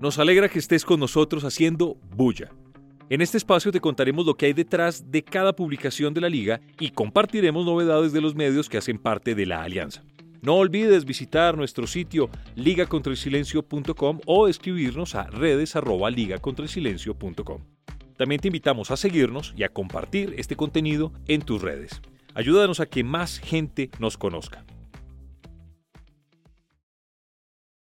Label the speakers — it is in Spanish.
Speaker 1: Nos alegra que estés con nosotros haciendo bulla. En este espacio te contaremos lo que hay detrás de cada publicación de la liga y compartiremos novedades de los medios que hacen parte de la alianza. No olvides visitar nuestro sitio ligacontraelsilencio.com o escribirnos a redes También te invitamos a seguirnos y a compartir este contenido en tus redes. Ayúdanos a que más gente nos conozca.